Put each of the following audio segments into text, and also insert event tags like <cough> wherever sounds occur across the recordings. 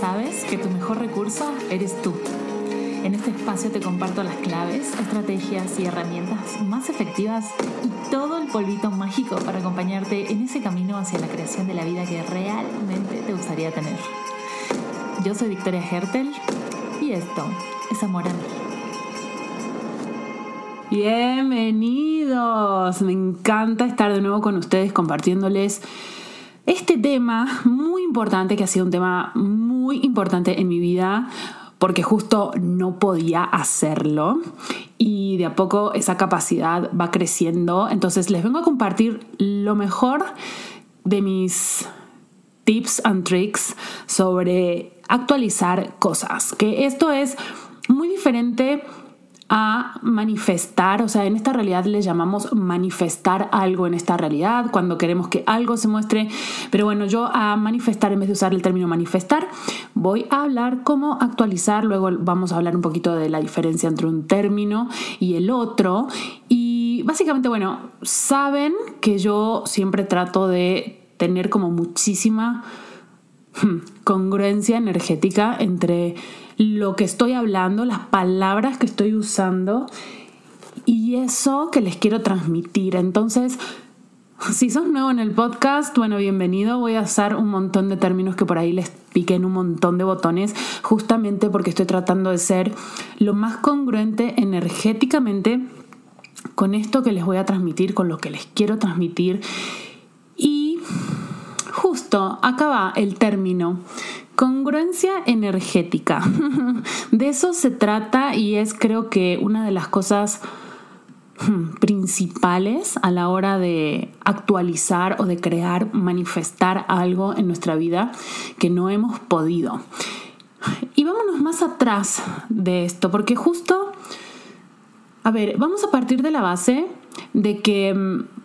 sabes que tu mejor recurso eres tú. En este espacio te comparto las claves, estrategias y herramientas más efectivas y todo el polvito mágico para acompañarte en ese camino hacia la creación de la vida que realmente te gustaría tener. Yo soy Victoria Hertel y esto es Amor a mí. Bienvenidos, me encanta estar de nuevo con ustedes compartiéndoles este tema muy importante, que ha sido un tema muy importante en mi vida, porque justo no podía hacerlo y de a poco esa capacidad va creciendo. Entonces les vengo a compartir lo mejor de mis tips and tricks sobre actualizar cosas, que esto es muy diferente a manifestar, o sea, en esta realidad le llamamos manifestar algo en esta realidad, cuando queremos que algo se muestre, pero bueno, yo a manifestar, en vez de usar el término manifestar, voy a hablar cómo actualizar, luego vamos a hablar un poquito de la diferencia entre un término y el otro, y básicamente, bueno, saben que yo siempre trato de tener como muchísima hmm, congruencia energética entre lo que estoy hablando, las palabras que estoy usando y eso que les quiero transmitir. Entonces, si sos nuevo en el podcast, bueno, bienvenido. Voy a usar un montón de términos que por ahí les piquen un montón de botones, justamente porque estoy tratando de ser lo más congruente energéticamente con esto que les voy a transmitir, con lo que les quiero transmitir. Y justo acá va el término Congruencia energética. <laughs> De eso se trata y es creo que una de las cosas hmm, principales a la hora de actualizar o de crear, manifestar algo en nuestra vida que no hemos podido. Y vámonos más atrás de esto, porque justo, a ver, vamos a partir de la base de que hmm,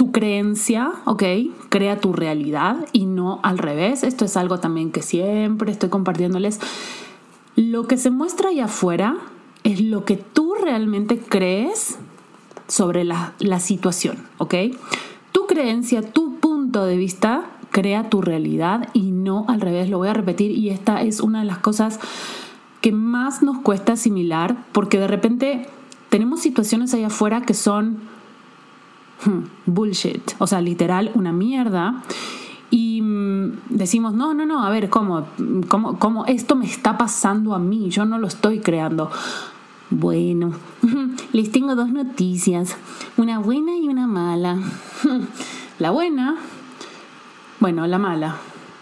tu creencia, ¿ok? Crea tu realidad y no al revés. Esto es algo también que siempre estoy compartiéndoles. Lo que se muestra allá afuera es lo que tú realmente crees sobre la, la situación, ¿ok? Tu creencia, tu punto de vista crea tu realidad y no al revés. Lo voy a repetir y esta es una de las cosas que más nos cuesta asimilar porque de repente tenemos situaciones allá afuera que son bullshit, o sea, literal, una mierda. Y mm, decimos, no, no, no, a ver, ¿cómo, cómo, cómo esto me está pasando a mí? Yo no lo estoy creando. Bueno, <laughs> les tengo dos noticias, una buena y una mala. <laughs> La buena, bueno, la mala.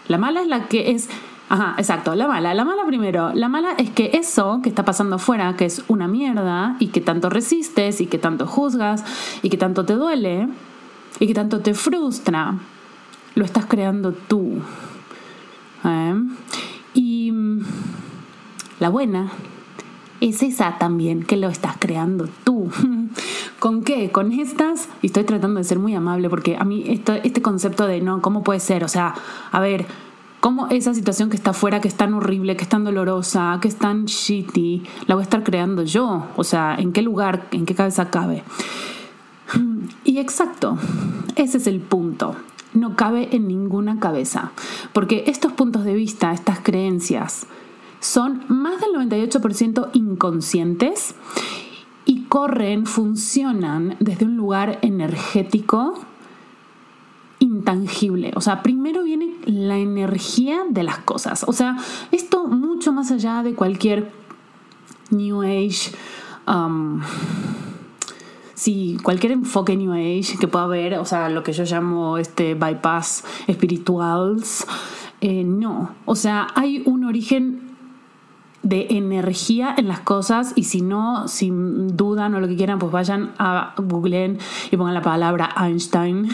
La mala es la que es Ajá, exacto, la mala. La mala primero. La mala es que eso que está pasando afuera, que es una mierda y que tanto resistes y que tanto juzgas y que tanto te duele y que tanto te frustra, lo estás creando tú. ¿Eh? Y mm, la buena es esa también, que lo estás creando tú. <laughs> ¿Con qué? Con estas, y estoy tratando de ser muy amable porque a mí este concepto de no, ¿cómo puede ser? O sea, a ver, cómo esa situación que está afuera, que es tan horrible, que es tan dolorosa, que es tan shitty, la voy a estar creando yo. O sea, ¿en qué lugar, en qué cabeza cabe? Y exacto, ese es el punto. No cabe en ninguna cabeza. Porque estos puntos de vista, estas creencias, son más del 98% inconscientes y corren, funcionan desde un lugar energético intangible. O sea, primero viene la energía de las cosas. O sea, esto mucho más allá de cualquier New Age. Um, sí, cualquier enfoque New Age que pueda haber, o sea, lo que yo llamo este bypass espirituals, eh, no. O sea, hay un origen de energía en las cosas y si no, sin dudan o lo que quieran, pues vayan a googleen y pongan la palabra Einstein.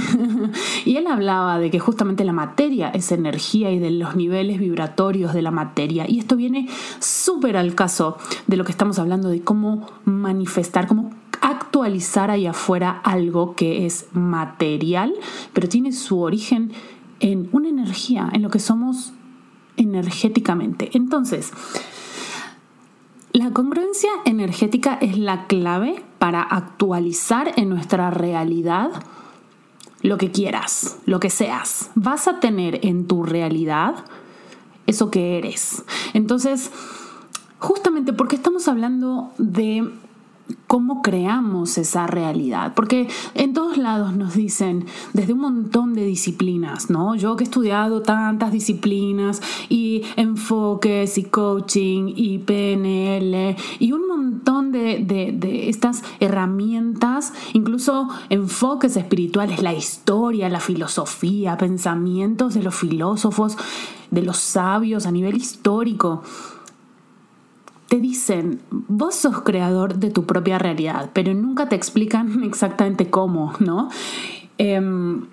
<laughs> y él hablaba de que justamente la materia es energía y de los niveles vibratorios de la materia. Y esto viene súper al caso de lo que estamos hablando, de cómo manifestar, cómo actualizar ahí afuera algo que es material, pero tiene su origen en una energía, en lo que somos energéticamente. Entonces, la congruencia energética es la clave para actualizar en nuestra realidad lo que quieras, lo que seas. Vas a tener en tu realidad eso que eres. Entonces, justamente porque estamos hablando de cómo creamos esa realidad. Porque en todos lados nos dicen, desde un montón de disciplinas, ¿no? Yo que he estudiado tantas disciplinas y enfoques y coaching y PNL y un montón de, de estas herramientas, incluso enfoques espirituales, la historia, la filosofía, pensamientos de los filósofos, de los sabios a nivel histórico te dicen, vos sos creador de tu propia realidad, pero nunca te explican <laughs> exactamente cómo, ¿no? Em,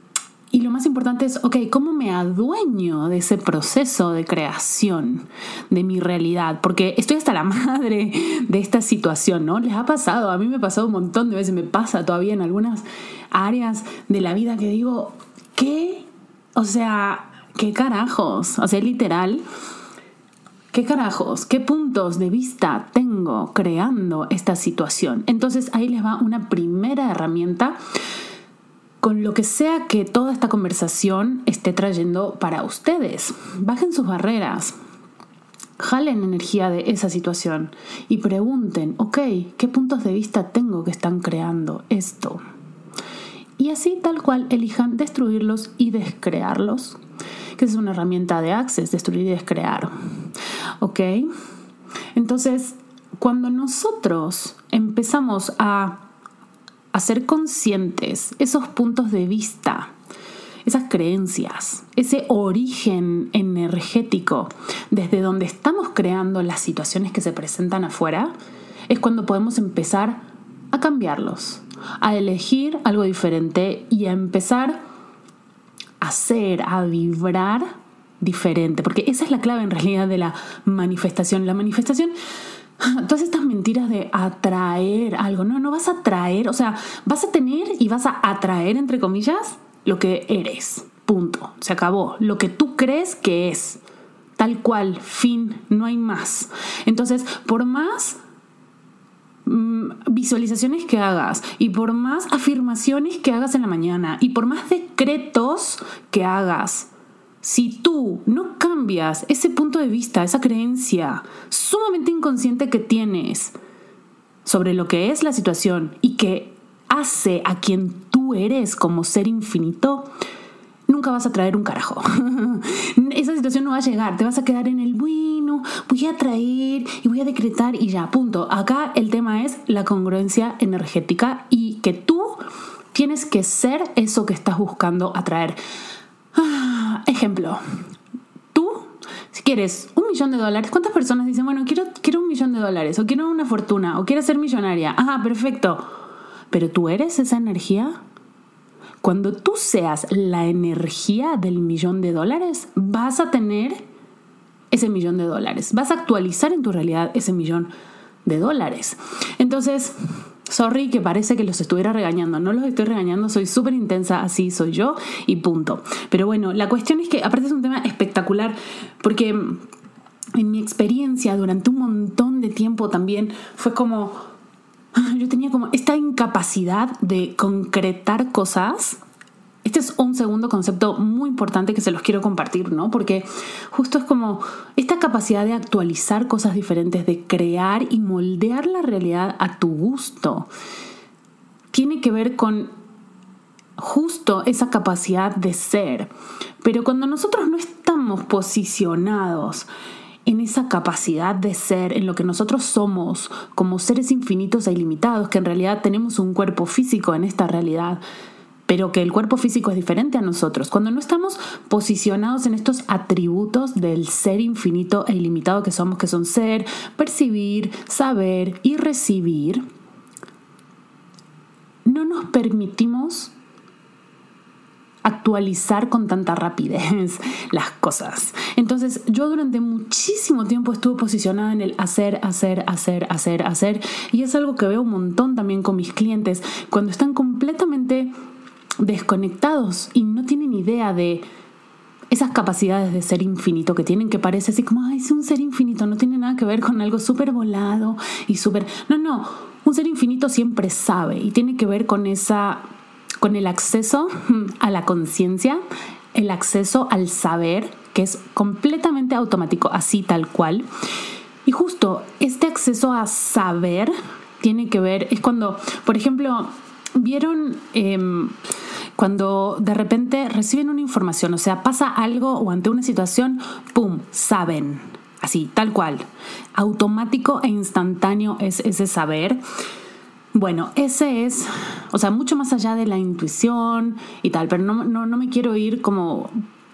y lo más importante es, ok, ¿cómo me adueño de ese proceso de creación de mi realidad? Porque estoy hasta la <laughs> madre de esta situación, ¿no? Les ha pasado, a mí me ha pasado un montón de veces, me pasa todavía en algunas áreas de la vida que digo, ¿qué? O sea, ¿qué carajos? O sea, literal ¿Qué carajos? ¿Qué puntos de vista tengo creando esta situación? Entonces ahí les va una primera herramienta con lo que sea que toda esta conversación esté trayendo para ustedes. Bajen sus barreras, jalen energía de esa situación y pregunten, ok, ¿qué puntos de vista tengo que están creando esto? Y así tal cual elijan destruirlos y descrearlos que es una herramienta de Access, destruir y descrear. ¿Ok? Entonces, cuando nosotros empezamos a, a ser conscientes esos puntos de vista, esas creencias, ese origen energético desde donde estamos creando las situaciones que se presentan afuera, es cuando podemos empezar a cambiarlos, a elegir algo diferente y a empezar hacer, a vibrar diferente, porque esa es la clave en realidad de la manifestación. La manifestación, <laughs> todas estas mentiras de atraer algo, no, no vas a atraer, o sea, vas a tener y vas a atraer, entre comillas, lo que eres, punto, se acabó, lo que tú crees que es, tal cual, fin, no hay más. Entonces, por más Mm, visualizaciones que hagas y por más afirmaciones que hagas en la mañana y por más decretos que hagas, si tú no cambias ese punto de vista, esa creencia sumamente inconsciente que tienes sobre lo que es la situación y que hace a quien tú eres como ser infinito, nunca vas a traer un carajo. <laughs> Esa situación no va a llegar, te vas a quedar en el bueno, voy a traer y voy a decretar y ya, punto. Acá el tema es la congruencia energética y que tú tienes que ser eso que estás buscando atraer. Ejemplo, tú, si quieres un millón de dólares, ¿cuántas personas dicen, bueno, quiero, quiero un millón de dólares o quiero una fortuna o quiero ser millonaria? Ajá, perfecto. Pero tú eres esa energía. Cuando tú seas la energía del millón de dólares, vas a tener ese millón de dólares. Vas a actualizar en tu realidad ese millón de dólares. Entonces, sorry que parece que los estuviera regañando. No los estoy regañando, soy súper intensa, así soy yo y punto. Pero bueno, la cuestión es que aparte es un tema espectacular porque en mi experiencia durante un montón de tiempo también fue como yo tenía como esta incapacidad de concretar cosas. Este es un segundo concepto muy importante que se los quiero compartir, ¿no? Porque justo es como esta capacidad de actualizar cosas diferentes, de crear y moldear la realidad a tu gusto. Tiene que ver con justo esa capacidad de ser. Pero cuando nosotros no estamos posicionados en esa capacidad de ser, en lo que nosotros somos como seres infinitos e ilimitados, que en realidad tenemos un cuerpo físico en esta realidad, pero que el cuerpo físico es diferente a nosotros. Cuando no estamos posicionados en estos atributos del ser infinito e ilimitado que somos, que son ser, percibir, saber y recibir, no nos permitimos actualizar con tanta rapidez <laughs> las cosas. Entonces yo durante muchísimo tiempo estuve posicionada en el hacer, hacer, hacer, hacer, hacer. Y es algo que veo un montón también con mis clientes cuando están completamente desconectados y no tienen idea de esas capacidades de ser infinito que tienen, que parece así como, ay, es un ser infinito, no tiene nada que ver con algo súper volado y súper... No, no, un ser infinito siempre sabe y tiene que ver con esa con el acceso a la conciencia, el acceso al saber que es completamente automático, así tal cual. Y justo este acceso a saber tiene que ver, es cuando, por ejemplo, vieron em, cuando de repente reciben una información, o sea, pasa algo o ante una situación, ¡pum!, saben. Así, tal cual. Automático e instantáneo es ese saber. Bueno, ese es, o sea, mucho más allá de la intuición y tal, pero no, no, me quiero ir como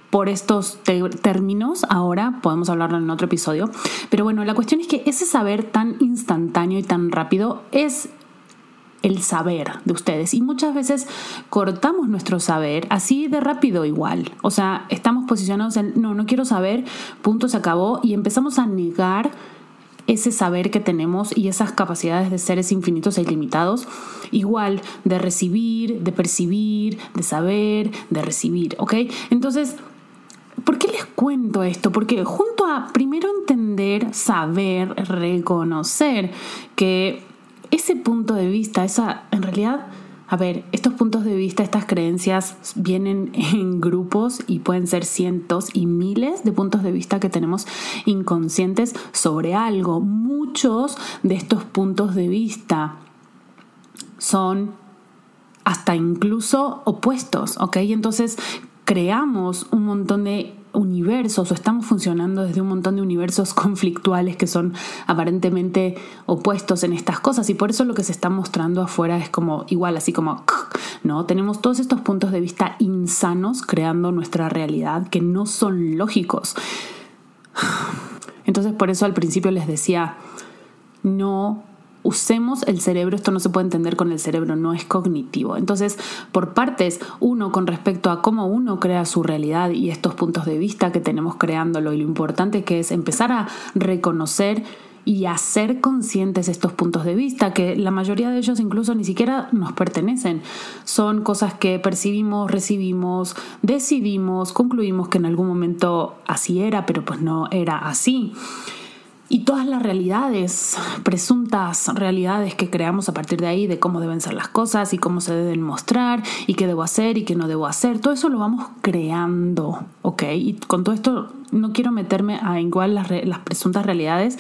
por estos términos ahora, podemos hablarlo en otro episodio, pero bueno, la cuestión es que ese saber tan instantáneo y tan rápido es el saber de ustedes. Y muchas veces cortamos nuestro saber así de rápido igual. O sea, estamos posicionados en, no, no quiero saber, punto, se acabó, y empezamos a negar ese saber que tenemos y esas capacidades de seres infinitos e ilimitados, igual de recibir, de percibir, de saber, de recibir, ¿ok? Entonces, ¿por qué les cuento esto? Porque junto a primero entender, saber, reconocer que ese punto de vista, esa, en realidad, a ver, estos puntos de vista, estas creencias vienen en grupos y pueden ser cientos y miles de puntos de vista que tenemos inconscientes sobre algo. Muchos de estos puntos de vista son hasta incluso opuestos, ¿ok? Entonces creamos un montón de universos o estamos funcionando desde un montón de universos <laughs> conflictuales que son aparentemente opuestos en estas cosas y por eso lo que se está mostrando afuera es como igual, así como, ¿no? Tenemos todos estos puntos de vista insanos creando nuestra realidad que no son lógicos. <sighs> Entonces por eso al principio les decía, no usemos el cerebro, esto no se puede entender con el cerebro, no es cognitivo. Entonces, por partes, uno con respecto a cómo uno crea su realidad y estos puntos de vista que tenemos creándolo y lo importante que es empezar a reconocer y hacer conscientes estos puntos de vista, que la mayoría de ellos incluso ni siquiera nos pertenecen. Son cosas que percibimos, recibimos, decidimos, concluimos que en algún momento así era, pero pues no era así y todas las realidades, presuntas realidades que creamos a partir de ahí, de cómo deben ser las cosas y cómo se deben mostrar y qué debo hacer y qué no debo hacer, todo eso lo vamos creando, ¿ok? Y con todo esto no quiero meterme a igual las, las presuntas realidades,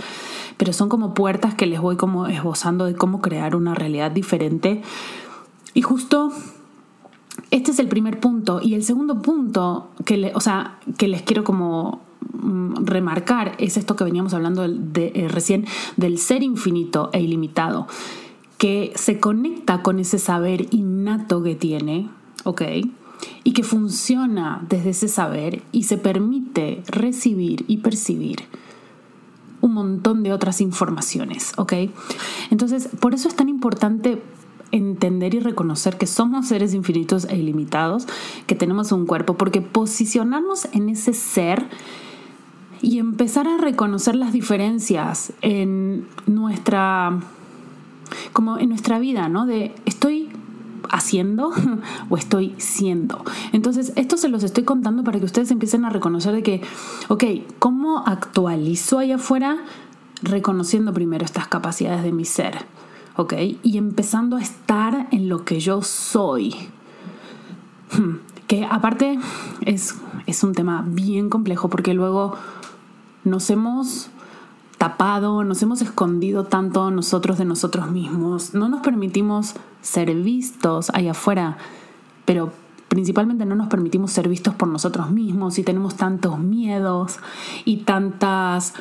pero son como puertas que les voy como esbozando de cómo crear una realidad diferente. Y justo este es el primer punto. Y el segundo punto que, le, o sea, que les quiero como remarcar es esto que veníamos hablando eh, recién del ser infinito e ilimitado, que se conecta con ese saber innato que tiene, ¿ok? Y que funciona desde ese saber y se permite recibir y percibir un montón de otras informaciones, ¿ok? Entonces, por eso es tan importante entender y reconocer que somos seres infinitos e ilimitados, que tenemos un cuerpo, porque posicionarnos en ese ser y empezar a reconocer las diferencias en nuestra como en nuestra vida, ¿no? De estoy haciendo <laughs> o estoy siendo. Entonces, esto se los estoy contando para que ustedes empiecen a reconocer de que, ok, ¿cómo actualizo allá afuera? Reconociendo primero estas capacidades de mi ser, ¿ok? Y empezando a estar en lo que yo soy. Que aparte es, es un tema bien complejo porque luego nos hemos tapado, nos hemos escondido tanto nosotros de nosotros mismos, no nos permitimos ser vistos allá afuera, pero principalmente no nos permitimos ser vistos por nosotros mismos y tenemos tantos miedos y tantas...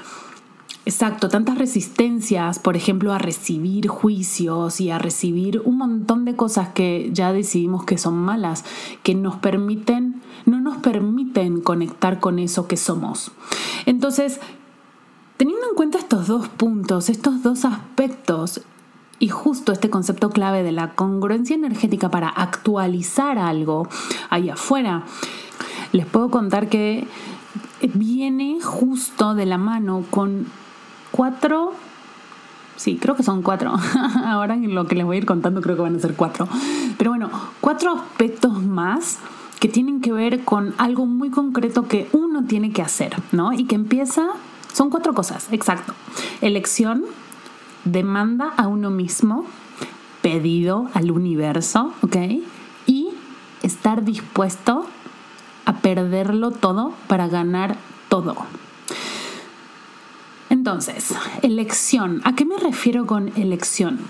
Exacto, tantas resistencias, por ejemplo, a recibir juicios y a recibir un montón de cosas que ya decidimos que son malas, que nos permiten, no nos permiten conectar con eso que somos. Entonces, teniendo en cuenta estos dos puntos, estos dos aspectos, y justo este concepto clave de la congruencia energética para actualizar algo ahí afuera, les puedo contar que viene justo de la mano con cuatro, sí, creo que son cuatro, <laughs> ahora en lo que les voy a ir contando creo que van a ser cuatro, pero bueno, cuatro aspectos más que tienen que ver con algo muy concreto que uno tiene que hacer, ¿no? Y que empieza, son cuatro cosas, exacto. Elección, demanda a uno mismo, pedido al universo, ¿ok? Y estar dispuesto a perderlo todo para ganar todo. Entonces, elección. ¿A qué me refiero con elección?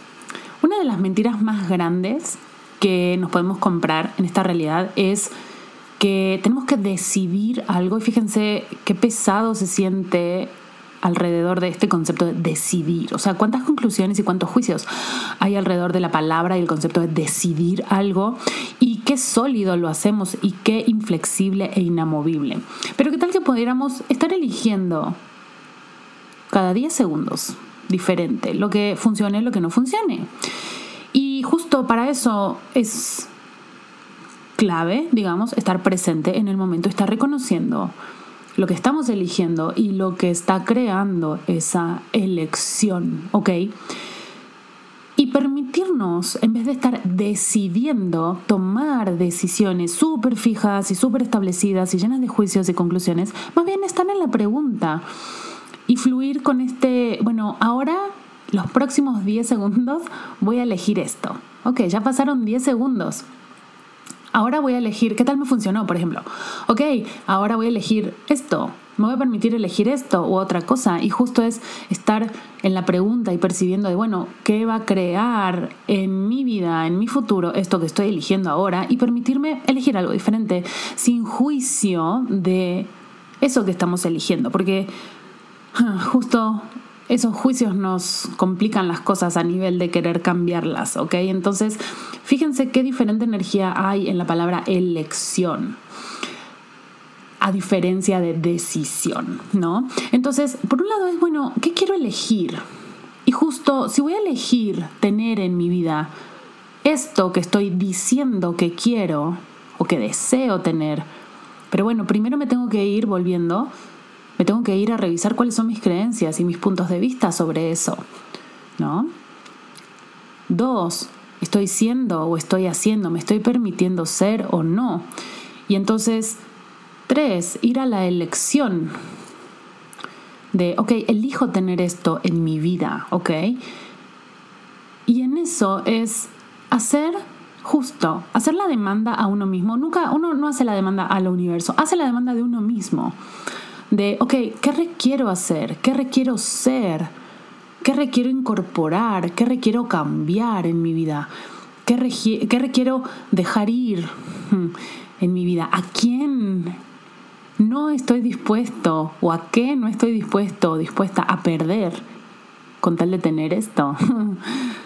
Una de las mentiras más grandes que nos podemos comprar en esta realidad es que tenemos que decidir algo y fíjense qué pesado se siente alrededor de este concepto de decidir. O sea, cuántas conclusiones y cuántos juicios hay alrededor de la palabra y el concepto de decidir algo y qué sólido lo hacemos y qué inflexible e inamovible. Pero qué tal que pudiéramos estar eligiendo cada 10 segundos diferente, lo que funcione, lo que no funcione. Y justo para eso es clave, digamos, estar presente en el momento, estar reconociendo lo que estamos eligiendo y lo que está creando esa elección, ¿ok? Y permitirnos, en vez de estar decidiendo, tomar decisiones súper fijas y súper establecidas y llenas de juicios y conclusiones, más bien estar en la pregunta y fluir con este, bueno, ahora los próximos 10 segundos voy a elegir esto. Ok, ya pasaron 10 segundos. Ahora voy a elegir, ¿qué tal me funcionó, por ejemplo? Ok, ahora voy a elegir esto. Me voy a permitir elegir esto u otra cosa. Y justo es estar en la pregunta y percibiendo de, bueno, ¿qué va a crear en mi vida, en mi futuro, esto que estoy eligiendo ahora? Y permitirme elegir algo diferente, sin juicio de eso que estamos eligiendo. Porque justo esos juicios nos complican las cosas a nivel de querer cambiarlas, ¿ok? Entonces, fíjense qué diferente energía hay en la palabra elección a diferencia de decisión, ¿no? Entonces, por un lado es, bueno, ¿qué quiero elegir? Y justo, si voy a elegir tener en mi vida esto que estoy diciendo que quiero o que deseo tener, pero bueno, primero me tengo que ir volviendo me tengo que ir a revisar cuáles son mis creencias y mis puntos de vista sobre eso, ¿no? Dos, estoy siendo o estoy haciendo, me estoy permitiendo ser o no. Y entonces, tres, ir a la elección de, ok, elijo tener esto en mi vida, ok. Y en eso es hacer justo, hacer la demanda a uno mismo. Nunca, uno no hace la demanda al universo, hace la demanda de uno mismo de, ok, ¿qué requiero hacer? ¿Qué requiero ser? ¿Qué requiero incorporar? ¿Qué requiero cambiar en mi vida? ¿Qué, requiero dejar ir hmm, en mi vida? ¿A quién no estoy dispuesto o a qué no estoy dispuesto dispuesta a perder con tal de tener esto? <laughs>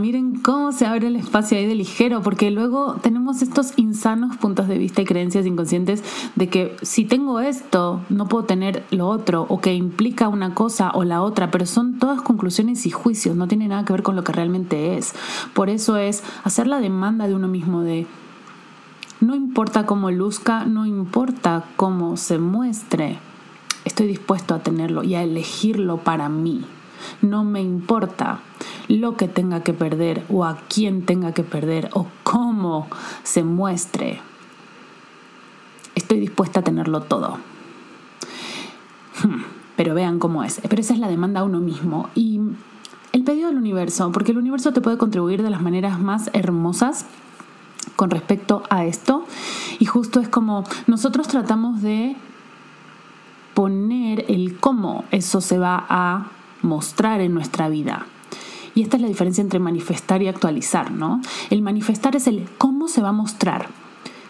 miren cómo se abre el espacio ahí de ligero, porque luego tenemos estos insanos puntos de vista y creencias inconscientes de que si tengo esto, no puedo tener lo otro, o que implica una cosa o la otra, pero son todas conclusiones y juicios, no tiene nada que ver con lo que realmente es. Por eso es hacer la demanda de uno mismo de no importa cómo luzca, no importa cómo se muestre, estoy dispuesto a tenerlo y a elegirlo para mí. No me importa lo que tenga que perder o a quién tenga que perder o cómo se muestre. Estoy dispuesta a tenerlo todo. Hmm, pero vean cómo es. Pero esa es la demanda a uno mismo. Y el pedido del universo, porque el universo te puede contribuir de las maneras más hermosas con respecto a esto. Y justo es como nosotros tratamos de poner el cómo eso se va a mostrar en nuestra vida. Y esta es la diferencia entre manifestar y actualizar, ¿no? El manifestar es el cómo se va a mostrar.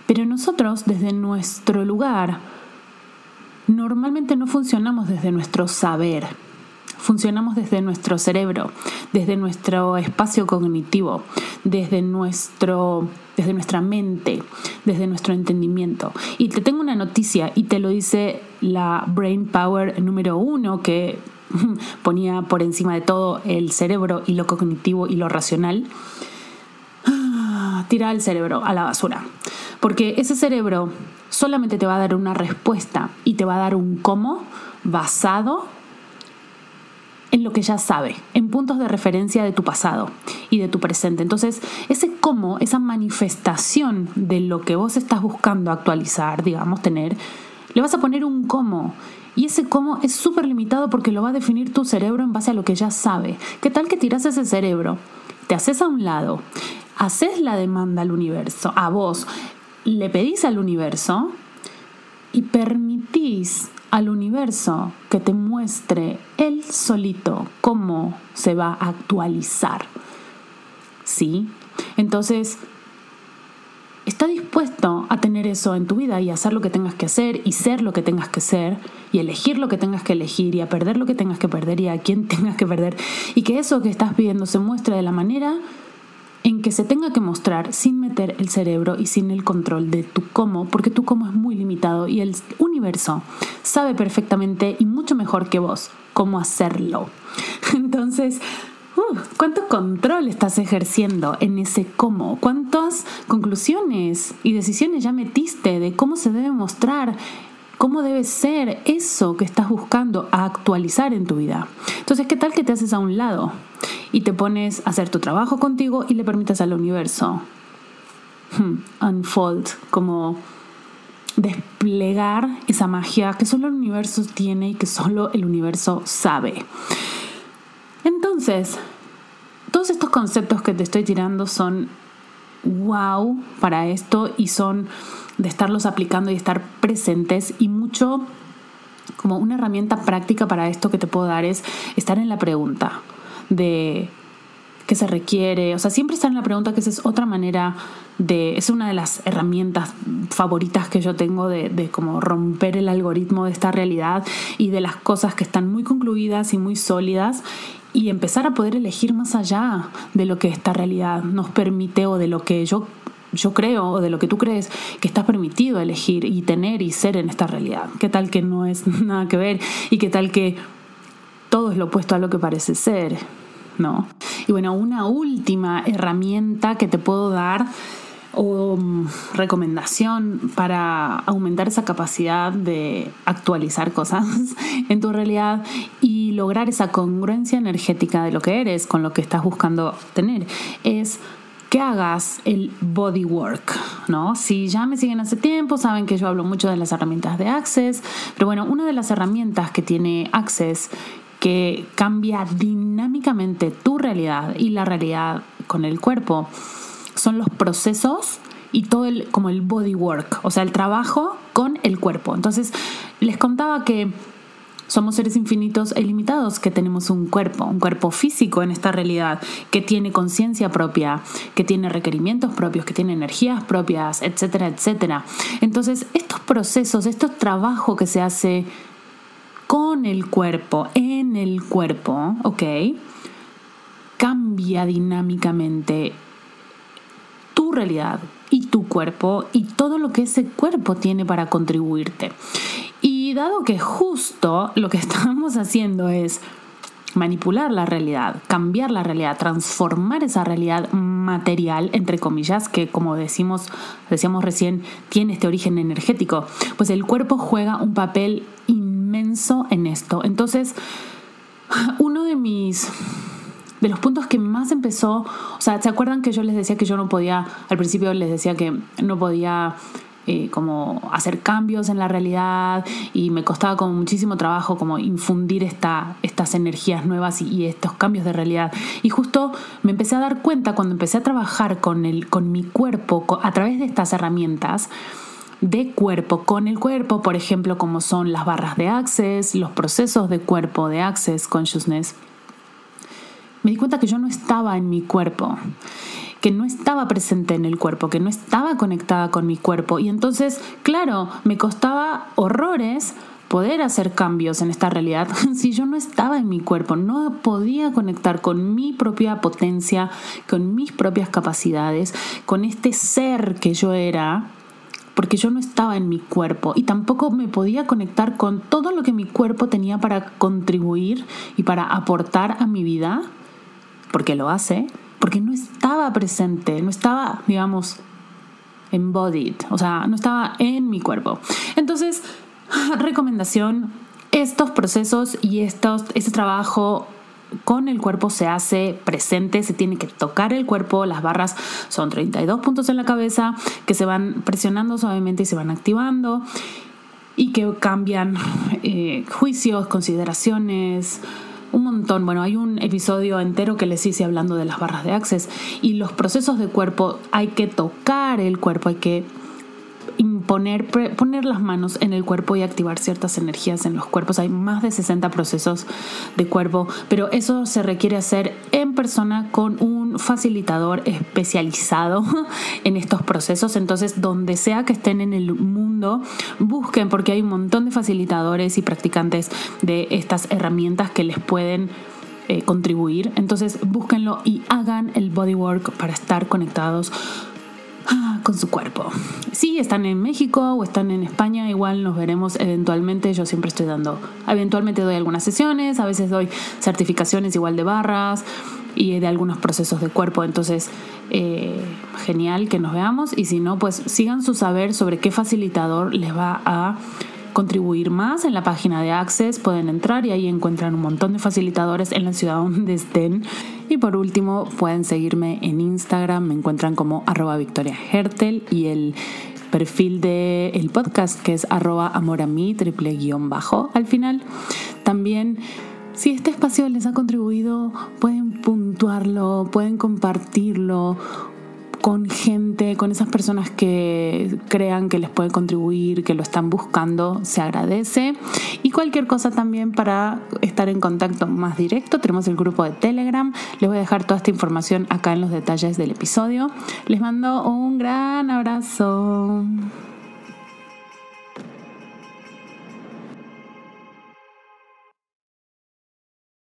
Pero nosotros, desde nuestro lugar, normalmente no funcionamos desde nuestro saber. Funcionamos desde nuestro cerebro, desde nuestro espacio cognitivo, desde, nuestro, desde nuestra mente, desde nuestro entendimiento. Y te tengo una noticia y te lo dice la Brain Power número uno, que <laughs> ponía por encima de todo el cerebro y lo cognitivo y lo racional, <sighs> tira el cerebro a la basura. Porque ese cerebro solamente te va a dar una respuesta y te va a dar un cómo basado en lo que ya sabe, en puntos de referencia de tu pasado y de tu presente. Entonces, ese cómo, esa manifestación de lo que vos estás buscando actualizar, digamos, tener, le vas a poner un cómo y ese cómo es súper limitado porque lo va a definir tu cerebro en base a lo que ya sabe. ¿Qué tal que tiras ese cerebro? Te haces a un lado, haces la demanda al universo, a vos, le pedís al universo y permitís al universo que te muestre él solito cómo se va a actualizar. ¿Sí? Entonces, está dispuesto a tener eso en tu vida y hacer lo que tengas que hacer y ser lo que tengas que ser y elegir lo que tengas que elegir y a perder lo que tengas que perder y a quien <laughs> tengas que perder y que eso que estás pidiendo se muestre de la manera en que se tenga que mostrar sin meter el cerebro y sin el control de tu cómo, porque tu cómo es muy limitado y el universo sabe perfectamente y mucho mejor que vos cómo hacerlo. <laughs> Entonces, uh, ¿cuánto control estás ejerciendo en ese cómo? ¿Cuántas conclusiones y decisiones ya metiste de cómo se debe mostrar cómo debe ser eso que estás buscando actualizar en tu vida. Entonces, ¿qué tal que te haces a un lado y te pones a hacer tu trabajo contigo y le permitas al universo hmm, unfold, como desplegar esa magia que solo el universo tiene y que solo el universo sabe? Entonces, todos estos conceptos que te estoy tirando son wow para esto y son de estarlos aplicando y estar presentes y mucho como una herramienta práctica para esto que te puedo dar es estar en la pregunta de qué se requiere, o sea, siempre estar en la pregunta que esa es otra manera de, es una de las herramientas favoritas que yo tengo de, de como romper el algoritmo de esta realidad y de las cosas que están muy concluidas y muy sólidas y empezar a poder elegir más allá de lo que esta realidad nos permite o de lo que yo yo creo o de lo que tú crees que está permitido elegir y tener y ser en esta realidad. ¿Qué tal que no es <laughs> nada que ver y qué tal que todo es lo opuesto a lo que parece ser? ¿No? Y bueno, una última herramienta que te puedo dar o mm, recomendación para aumentar esa capacidad de actualizar cosas <laughs> en tu realidad y lograr esa congruencia energética de lo que eres con lo que estás buscando tener es que hagas el body work, ¿no? Si ya me siguen hace tiempo, saben que yo hablo mucho de las herramientas de Access, pero bueno, una de las herramientas que tiene Access que cambia dinámicamente tu realidad y la realidad con el cuerpo son los procesos y todo el como el body work, o sea, el trabajo con el cuerpo. Entonces, les contaba que somos seres infinitos e ilimitados que tenemos un cuerpo, un cuerpo físico en esta realidad, que tiene conciencia propia, que tiene requerimientos propios, que tiene energías propias, etcétera, etcétera. Entonces, estos procesos, estos trabajos que se hace con el cuerpo, en el cuerpo, ¿ok? Cambia dinámicamente tu realidad y tu cuerpo y todo lo que ese cuerpo tiene para contribuirte. Y dado que justo lo que <laughs> estamos haciendo es manipular la realidad, cambiar la realidad, transformar esa realidad material, entre comillas, que como decimos, decíamos recién, tiene este origen energético, pues el cuerpo juega un papel inmenso en esto. Entonces, <laughs> uno de mis de los puntos que más empezó, o sea, ¿se acuerdan que yo les decía que yo no podía, al principio les decía que no podía eh, como hacer cambios en la realidad y me costaba como muchísimo trabajo como infundir esta, estas energías nuevas y, estos cambios de realidad. Y justo me empecé a dar cuenta cuando empecé a trabajar con, el, con mi cuerpo a través de estas herramientas de cuerpo con el cuerpo, por ejemplo, como son las barras de Access, los procesos de cuerpo de Access Consciousness, me di cuenta que yo no estaba en mi cuerpo que no estaba presente en el cuerpo, que no estaba conectada con mi cuerpo. Y entonces, claro, me costaba horrores poder hacer cambios en esta realidad. <laughs> Si yo no estaba en mi cuerpo, no podía conectar con mi propia potencia, con mis propias capacidades, con este ser que yo era, porque yo no estaba en mi cuerpo. Y tampoco me podía conectar con todo lo que mi cuerpo tenía para contribuir y para aportar a mi vida, porque lo hace, porque no estaba presente, no estaba, digamos, embodied, o sea, no estaba en mi cuerpo. Entonces, <laughs> recomendación, estos procesos y estos, este trabajo con el cuerpo se hace presente, se tiene que tocar el cuerpo, las barras son 32 puntos en la cabeza que se van presionando suavemente y se van activando y que cambian eh, juicios, consideraciones, un montón. Bueno, hay un episodio entero que les hice hablando de las barras de Access y los procesos de cuerpo. Hay que tocar el cuerpo, hay que imponer, poner las manos en el cuerpo y activar ciertas energías en los cuerpos. Hay más de 60 procesos de cuerpo, pero eso se requiere hacer en persona con un facilitador especializado <laughs> en estos procesos. Entonces, donde sea que estén en el mundo, busquen porque hay un montón de facilitadores y practicantes de estas herramientas que les pueden eh, contribuir. Entonces búsquenlo y hagan el bodywork para estar conectados ah, con su cuerpo. Si están en México o están en España, igual nos veremos eventualmente. Yo siempre estoy dando, eventualmente doy algunas sesiones, a veces doy certificaciones igual de barras y de algunos procesos de cuerpo. Entonces, eh, genial que nos veamos y si no, pues sigan su saber sobre qué facilitador les va a contribuir más en la página de Access, pueden entrar y ahí encuentran un montón de facilitadores en la ciudad <laughs> donde estén. Y por último, pueden seguirme en Instagram, me encuentran como arroba Victoria Hertel y el perfil del el podcast que es arroba amor a mí, triple guion bajo al final. También si este espacio les ha contribuido, pueden puntuarlo, pueden compartirlo con gente, con esas personas que crean que les puede contribuir, que lo están buscando, se agradece. Y cualquier cosa también para estar en contacto más directo, tenemos el grupo de Telegram. Les voy a dejar toda esta información acá en los detalles del episodio. Les mando un gran abrazo.